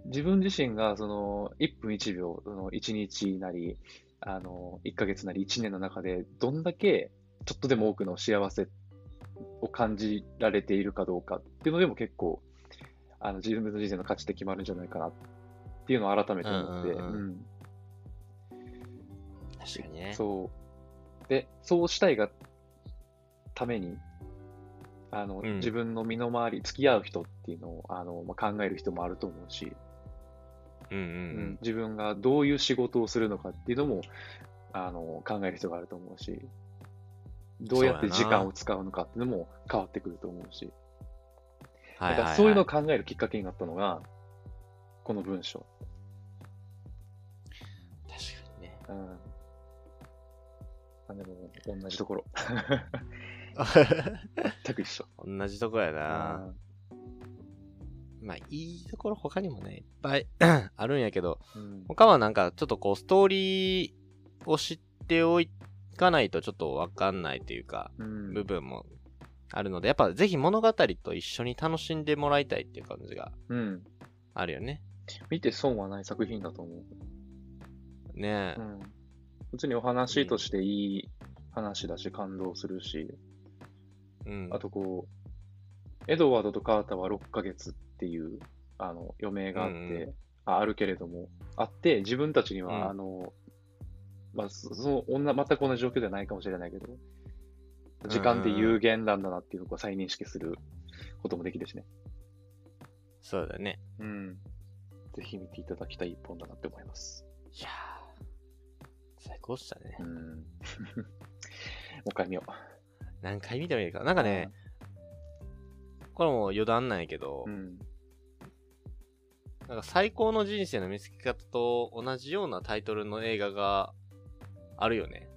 自分自身がその1分1秒、その1日なり、あの、1ヶ月なり1年の中で、どんだけちょっとでも多くの幸せを感じられているかどうかっていうのでも結構、あの自分の人生の価値って決まるんじゃないかなっていうのを改めて思って、うんうんうんうん確かにね。そう。で、そうしたいがために、あの、うん自分の身の回り、付き合う人っていうのを、あの、まあ、考える人もあると思うし、うんうん。自分がどういう仕事をするのかっていうのも、あの、考える人があると思うし、どうやって時間を使うのかっていうのも変わってくると思うし。だからそういうのを考えるきっかけになったのが、この文章。確かにね。うん。あでも、同じところ。全く一緒。同じとこやな。まあ、いいところ他にもね、いっぱい あるんやけど、うん。他はなんかちょっとこう、ストーリーを知っておかないとちょっとわかんないというか、うん。部分もあるので、やっぱぜひ物語と一緒に楽しんでもらいたいっていう感じがうん。あるよね。見て損はない作品だと思う。ねえ。うん。普通にお話としていい話だし、感動するし、うん。あとこう、エドワードとカーターは6ヶ月っていう、あの、余命があって、うんうああるけれども、あって、自分たちには、うんあの、まあ、そその、女、全く同じ状況ではないかもしれないけど、時間って有限なんだなっていうのを再認識することもできるしね。そうだね。うん。ぜひ見ていただきたい一本だなって思います。いやー最高っしたねう。ん。もう一回見よう。何回見てもいいか。なんかね、これも余談なんやけど、うん。なんか最高の人生の見つけ方と同じようなタイトルの映画があるよね。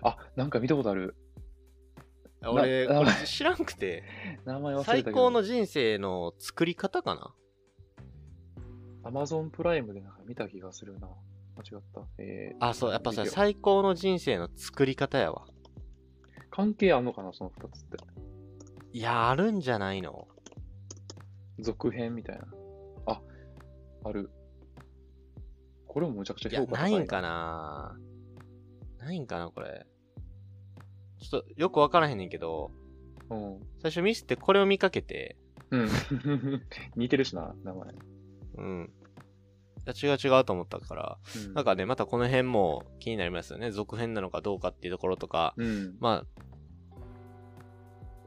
あ、なんか見たことある。俺、なこれ知らんくて、名前忘れた最。高の人生の作り方かな？アマゾンプライムでなんか見た気がするな。間違った。えー、あ、そう、やっぱさ、最高の人生の作り方やわ。関係あんのかな、その二つって。いや、あるんじゃないの？続編みたいな。あ、ある。これもむちゃくちゃいや、評価高いないんかなないんかなこれ。ちょっと、よくわからへんねんけど、うん。最初ミスってこれを見かけて、うん。似てるしな、名前。うん。いや違う違うと思ったから、うん、なんかね、またこの辺も気になりますよね。続編なのかどうかっていうところとか、うん。まあ、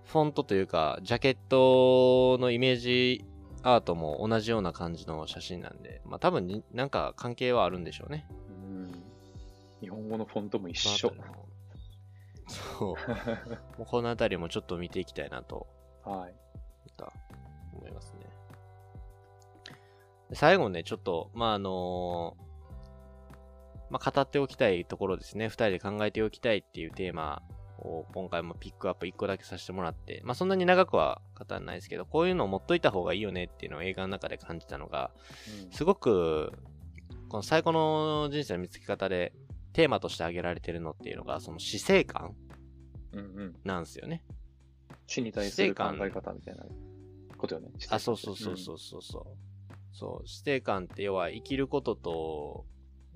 フォントというか、ジャケットのイメージアートも同じような感じの写真なんで、まあ多分になんか関係はあるんでしょうね。うん。日本語のフォントも一緒そ。う。もうこのあたりもちょっと見ていきたいなと、はい。と思いますね。で最後ね、ちょっと、まああのまあ語っておきたいところですね。二人で考えておきたいっていうテーマを今回もピックアップ一個だけさせてもらって、まあそんなに長くは語らないですけど、こういうのを持っといた方がいいよねっていうのを映画の中で感じたのが、すごく、この最高の人生の見つけ方でテーマとして挙げられてるのっていうのが、その死生観うん。うんうん。なんですよね。死に対する考え方みたいなことよね。あ、そうそうそうそうそうそう。そう、死生観って要は生きることと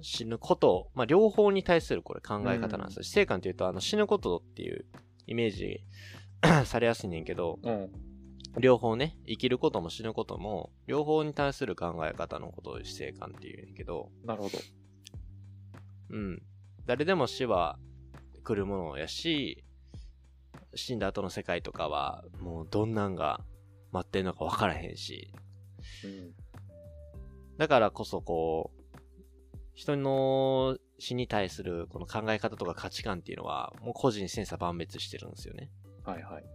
死ぬこと、まあ両方に対するこれ考え方なんですよ。死生観っていうとあの死ぬことっていうイメージ されやすいねんけど、うん。うん。両方ね、生きることも死ぬことも、両方に対する考え方のことを死生観っていうんやけど、なるほど。うん。誰でも死は来るものやし、死んだ後の世界とかは、もうどんなんが待ってんのか分からへんし、うん。だからこそこう、人の死に対するこの考え方とか価値観っていうのは、もう個人千差万別してるんですよね。はいはい。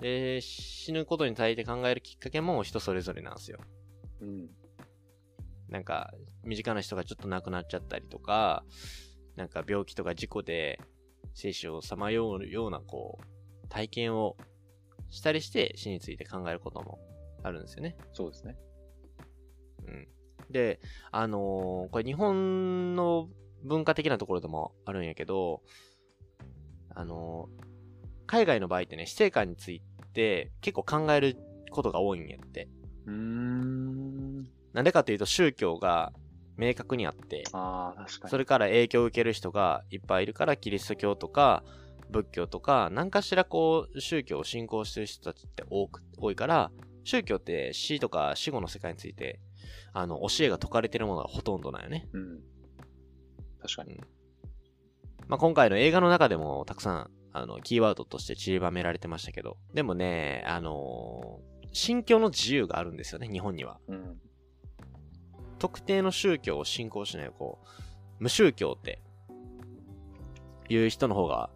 で、死ぬことに対して考えるきっかけも人それぞれなんですよ。うん。なんか、身近な人がちょっと亡くなっちゃったりとか、なんか病気とか事故で生死をさまようようなこう、体験をしたりして死について考えることもあるんですよね。そうですね。うん。で、あのーこれ日本の文化的なところでもあるんやけど、あのー海外の場合ってね、死生観について結構考えることが多いんやって。うーん。なんでかというと宗教が明確にあって、ああ、確かに。それから影響を受ける人がいっぱいいるから、キリスト教とか仏教とか、何かしらこう、宗教を信仰してる人たちって多く、多いから、宗教って死とか死後の世界について、あの、教えが説かれてるものがほとんどなんよね。うん。確かに。まあ、今回の映画の中でもたくさん、あの、キーワードとして散りばめられてましたけど、でもね、あのー信教の自由があるんですよね、日本には。うん。特定の宗教を信仰しない、こう、無宗教って、いう人の方が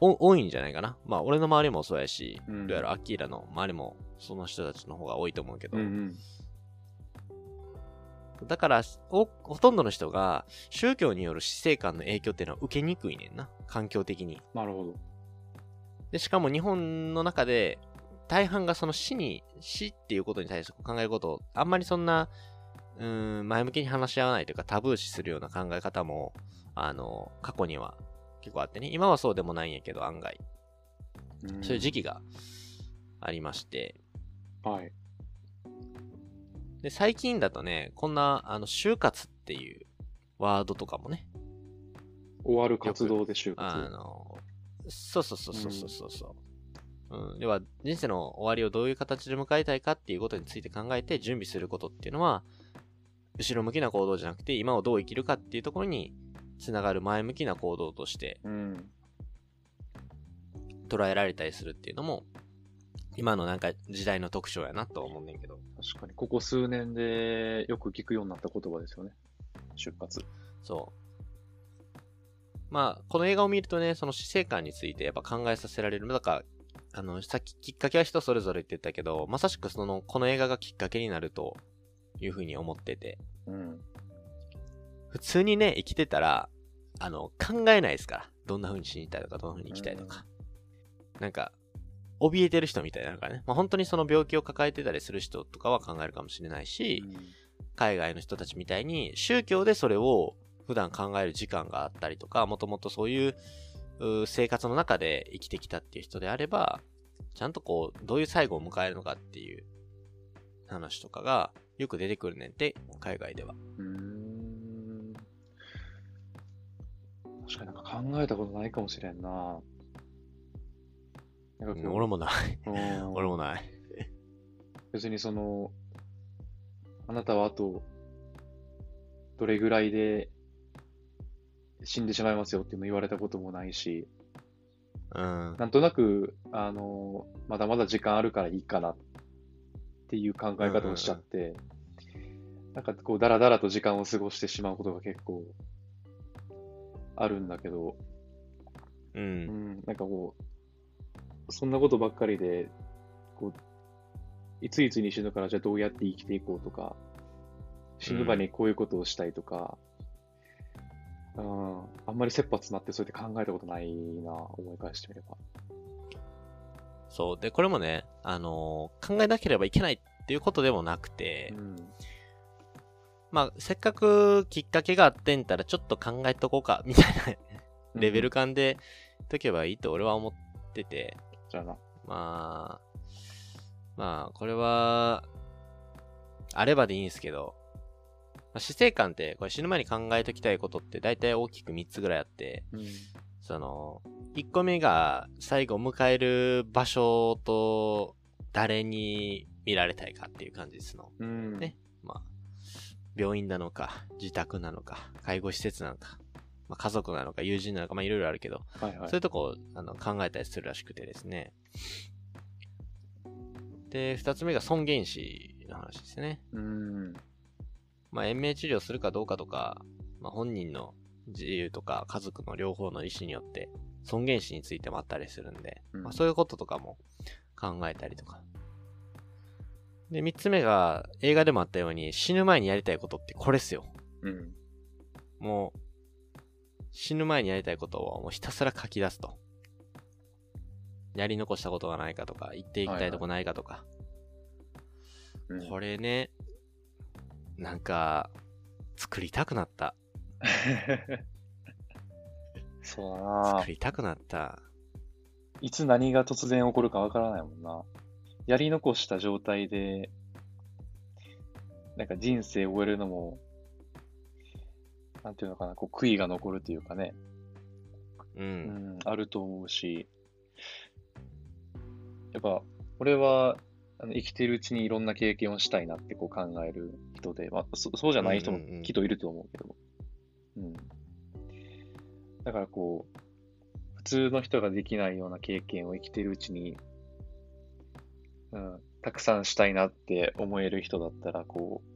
お多いんじゃないかな。まあ、俺の周りもそうやし、うんどうやらアッキーラの周りも、その人たちの方が多いと思うけど、うんうん。だからお、ほとんどの人が、宗教による死生観の影響っていうのは受けにくいねんな。環境的に。なるほど。で、しかも日本の中で、大半がその死に、死っていうことに対して考えることを、あんまりそんな、うーん、前向きに話し合わないというか、タブー視するような考え方も、あの、過去には結構あってね、今はそうでもないんやけど、案外、うんそういう時期がありまして、はい。で、最近だとね、こんな、あの、就活っていうワードとかもね、終わる活動で就あ活。の、そうそうそうそうそうそうそう。うん、では、人生の終わりをどういう形で迎えたいかっていうことについて考えて準備することっていうのは、後ろ向きな行動じゃなくて、今をどう生きるかっていうところにつながる前向きな行動としてうん。捉えられたりするっていうのも、今のなんか時代の特徴やなとは思うねんけど。確かに、ここ数年でよく聞くようになった言葉ですよね。就活。そう。まあ、この映画を見るとね、その死生観についてやっぱ考えさせられる。だから、あの、さっききっかけは人それぞれって言ったけど、まさしくその、この映画がきっかけになるというふうに思ってて。うん。普通にね、生きてたら、あの、考えないですから。どんな風に死にたいとか、どんな風に生きたいとか。なんか、怯えてる人みたいなのがね、まあ本当にその病気を抱えてたりする人とかは考えるかもしれないし、海外の人たちみたいに宗教でそれを普段考える時間があったりとか、もともとそういうう生活の中で生きてきたっていう人であれば、ちゃんとこう、どういう最後を迎えるのかっていう話とかがよく出てくるねんって、海外では。うーん。確かになんか考えたことないかもしれんな。なんかこう俺もない。うん 俺もない。別にその、あなたはあと、どれぐらいで死んでしまいますよっていうの言われたこともないし、うん。なんとなく、あの、まだまだ時間あるからいいかなっていう考え方をしちゃって、なんかこう、だらだらと時間を過ごしてしまうことが結構あるんだけど、う。うんん、なんかこう、そんなことばっかりで、こう、いついつに死ぬからじゃあどうやって生きていこうとか、死ぬ場にこういうことをしたいとか、うん、あんまり切羽詰まってそうやって考えたことないな、思い返してみれば。そう。で、これもね、あのー考えなければいけないっていうことでもなくて、うん、まあ、せっかくきっかけがあってんたらちょっと考えとこうか、みたいなレベル感でとけばいいと俺は思ってて、じゃあな。まあ、まあ、これは、あればでいいんですけど、まあ、死生観って、これ死ぬ前に考えときたいことって大体大きく3つぐらいあって、うん、その、1個目が最後迎える場所と誰に見られたいかっていう感じですの。うん、ねまあ、病院なのか、自宅なのか、介護施設なのか、まあ、家族なのか、友人なのか、まあいろいろあるけど、はいはいそういうとこをあの考えたりするらしくてですね。で、二つ目が尊厳死の話ですね。うん、まあ、延命治療するかどうかとか、まあ、本人の自由とか家族の両方の意思によって尊厳死についてもあったりするんで、うんまあ、そういうこととかも考えたりとか。で、三つ目が映画でもあったように死ぬ前にやりたいことってこれっすよ。うん、もう、死ぬ前にやりたいことをもうひたすら書き出すと。やり残したことがないかとか、行っていきたいとこないかとか。うん。これね、なんか、作りたくなった。そうだな作りたくなった。いつ何が突然起こるかわからないもんな。やり残した状態でなんか人生を終えるのも、なんていうのかな、こう悔いが残るというかね、う。うんん、あると思うし、やっぱ、俺は、あの生きてるうちにいろんな経験をしたいなってこう考える人で、まあ、そそうじゃない人もうんうんうんきっといると思うけど、うん。だからこう、普通の人ができないような経験を生きてるうちに、うん、たくさんしたいなって思える人だったら、こう、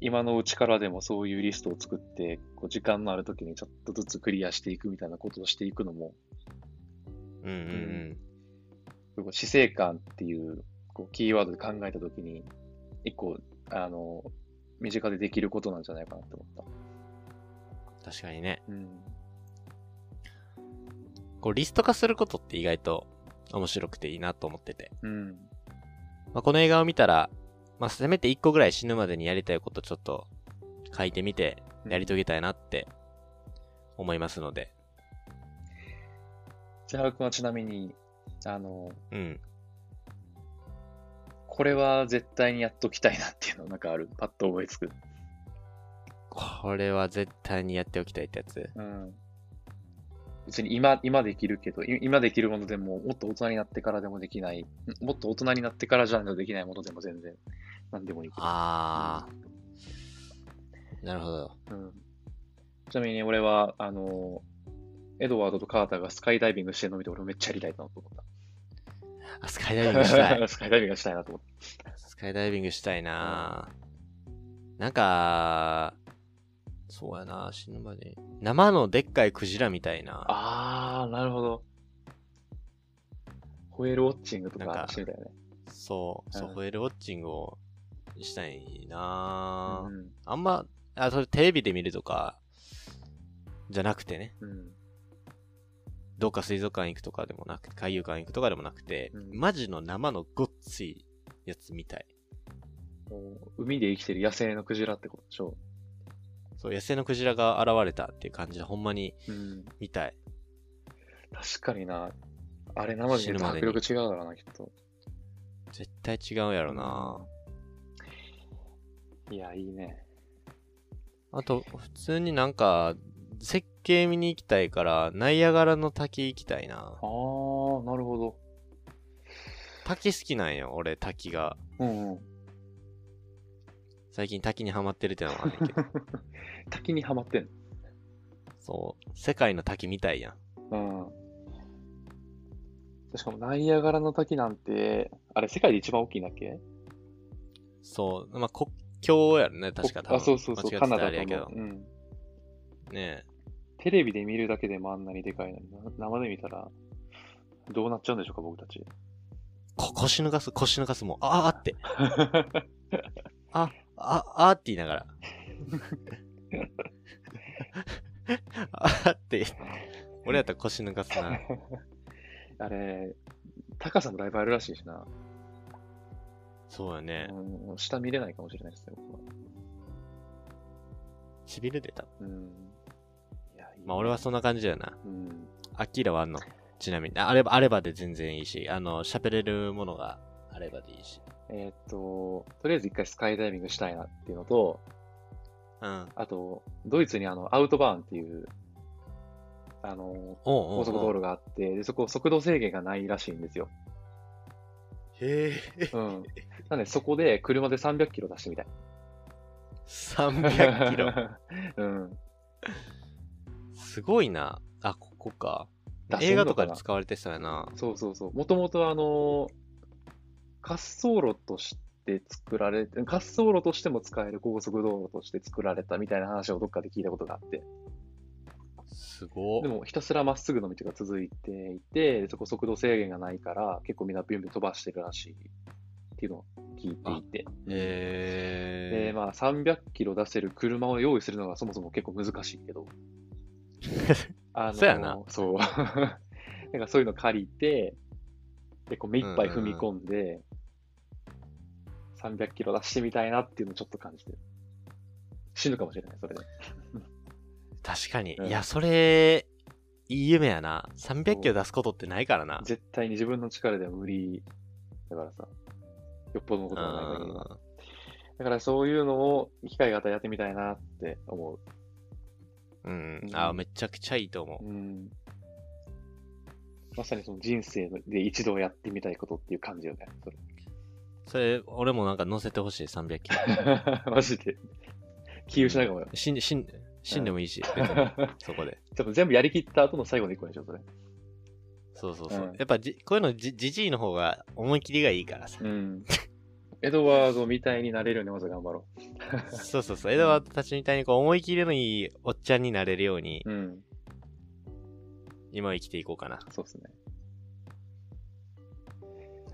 今のうちからでもそういうリストを作って、こう時間のある時にちょっとずつクリアしていくみたいなことをしていくのも、うんうんこう死生観っていうこうキーワードで考えた時に、一個、あの、身近でできることなんじゃないかなって思った。うん。確かにね。うん。こう、リスト化することって意外と面白くていいなと思ってて。うん。まあ、この映画を見たら、まあ、せめて1個ぐらい死ぬまでにやりたいことちょっと書いてみて、やり遂げたいなって思いますので。千原君はちなみに、あの、うん。これは絶対にやっときたいなっていうのなんかある？パッと思いつく。これは絶対にやっておきたいってやつ？うん。別に今、今できるけど、い今できるものでも、もっと大人になってからでもできない、んもっと大人になってからじゃないとできないものでも全然、なんでもいいけど。あー。なるほど。うん。ちなみに俺は、あの、エドワードとカーターがスカイダイビングしてるのを見て俺めっちゃやりたいなと思った。あ、スカイダイビングしたい。スカイダイビングしたいなと思っスカイダイビングしたいななんか、そうやな死ぬまで。生のでっかいクジラみたいな。た。あー、なるほど。ホエールウォッチングとかかしてみたいね。そう、そう、うんホエールウォッチングをしたいな、うん。あんま、あ、それテレビで見るとか、じゃなくてね。うん。どっか水族館行くとかでもなくて、海遊館行くとかでもなくて、うんマジの生のごっついやつみたい。海で生きてる野生のクジラってことでしょそう、野生のクジラが現れたっていう感じで、ほんまにうん。見たい。確かにな。あれ生で見ると迫力違うだろうな、きっと。絶対違うやろな、いや、いいね。あと、普通になんか、設計見に行きたいから、ナイアガラの滝行きたいなあ。ー、なるほど。滝好きなんよ、俺、滝が。うんうん。最近滝にハマってるってのもあんねんけど。滝にはまってんそう、世界の滝みたいやん。の。うん。しかも、ナイアガラの滝なんて、あれ、世界で一番大きいんだっけ？そう、まあ、国境やろね、確か多分。あ、そうそうそう、カナダやけどと。。うん。ねテレビで見るだけでもあんなにでかいのに、な生で見たら、どうなっちゃうんでしょうか、僕たち。こ腰抜かす、腰抜かすもん。ああって。あ、あ、あって言いながら。あって。俺やったら腰抜かすな。あれ、高さもだいぶあるらしいしな。そうやね。うん、下見れないかもしれないですね、僕は。しびれてた？うん。いや、いいまあ俺はそんな感じだよな。うん。アキラはあんの？ちなみに。ああれば、あればで全然いいし、あの、喋れるものがあればでいいし。えーっと、とりあえず一回スカイダイビングしたいなっていうのと、うん。あと、ドイツにあの、アウトバーンっていう、あの、おうおうおう高速道路があって、で、そこ速度制限がないらしいんですよ。へえ。うん。なんで、そこで車で300キロ出してみたい。300キロ？うん。すごいな。あ、ここか。映画とかで使われてそうやな。そうそうそう。もともとあの、滑走路として作られて、滑走路としても使える高速道路として作られたみたいな話をどっかで聞いたことがあって。すごっでもひたすらまっすぐの道が続いていて、そこ速度制限がないから、結構みんなビュンビュン飛ばしてるらしいっていうのを聞いていて。へで、まあ300キロ出せる車を用意するのがそもそも結構難しいけど。あのそうやな。そう。なんかそういうの借りて、で、こう目いっぱい踏み込んで、300キロ出してみたいなっていうのをちょっと感じてる。死ぬかもしれない、それで。確かに。うんいや、それ、いい夢やな。300キロ出すことってないからな。絶対に自分の力では無理だからさ。よっぽどのことがない限りは。うんだからそういうのを機会があったらやってみたいなって思う。うんう。んあ、めちゃくちゃいいと思う。うん。まさにその人生で一度やってみたいことっていう感じよね。それそれ、俺もなんか乗せてほしい、300キロ。マジで。気失うかもよ。死ん、死ん、死んでもいいし、別に、そこで。多分全部やりきった後の最後の一個でしょ、それ。そうそうそう。うんやっぱじ、こういうのじ、じじいの方が思い切りがいいからさ。うん。エドワードみたいになれるようにまず頑張ろ そうそうそう。エドワードたちみたいにこう思い切りのいいおっちゃんになれるように、う。うん。今は生きていこうかな。そうですね。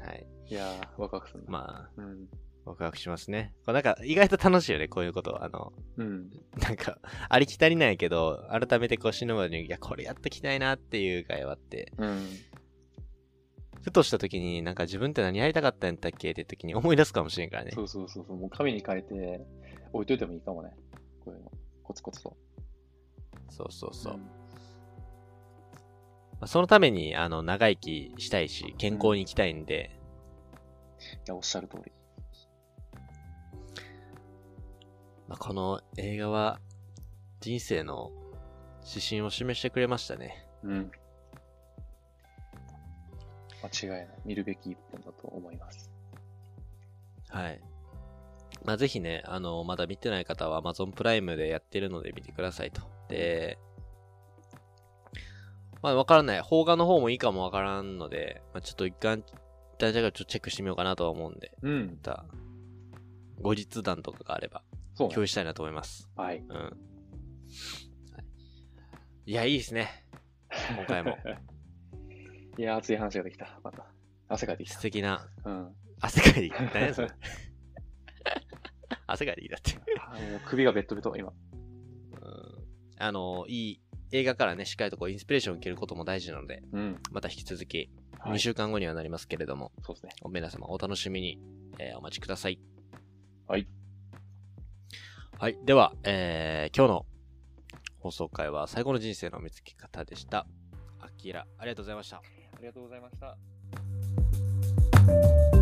はい。いやー、ワクワクするな。まあ、うん。ワクワクしますね。こうなんか、意外と楽しいよね、こういうこと。あの、うん。なんか、ありきたりないけど、改めてこう死ぬまでに、いや、これやっときたいなっていう会話って、うん。ふとした時になんか自分って何やりたかったんだっけ？って時に思い出すかもしれんからね。そうそうそうそう。もう紙に書いて置いといてもいいかもね。こういうの。コツコツと。そうそうそう。んまあそのために、あの、長生きしたいし、健康に生きたいんで、いや、おっしゃる通り。まあ、この映画は、人生の指針を示してくれましたね。うん。間違いない。見るべき一本だと思います。はい。まあ、ぜひね、あの、まだ見てない方は Amazon プライムでやってるので見てくださいと。で、まあ、わからない。邦画の方もいいかもわからんので、まあ、ちょっと一貫、大体ちょっとチェックしてみようかなとは思うんで、うんま。た、後日談とかがあれば、そうね共有したいなと思います。はい。うん。はい、いや、いいですね。今回も。いや、熱い話ができた。また。汗かいてきた素。敵な、うん。汗かいてきた。何やそれ。汗かいてきたって。首がベッドベト、今。うんあの、いい映画からね、しっかりとこうインスピレーションを受けることも大事なので、うん。また引き続き、2はい、週間後にはなりますけれども、そうですね。皆様お楽しみに、えーお待ちください。はい。はい。では、えー今日の放送回は最後の人生の見つけ方でした。アキラ、ありがとうございました。ありがとうございました。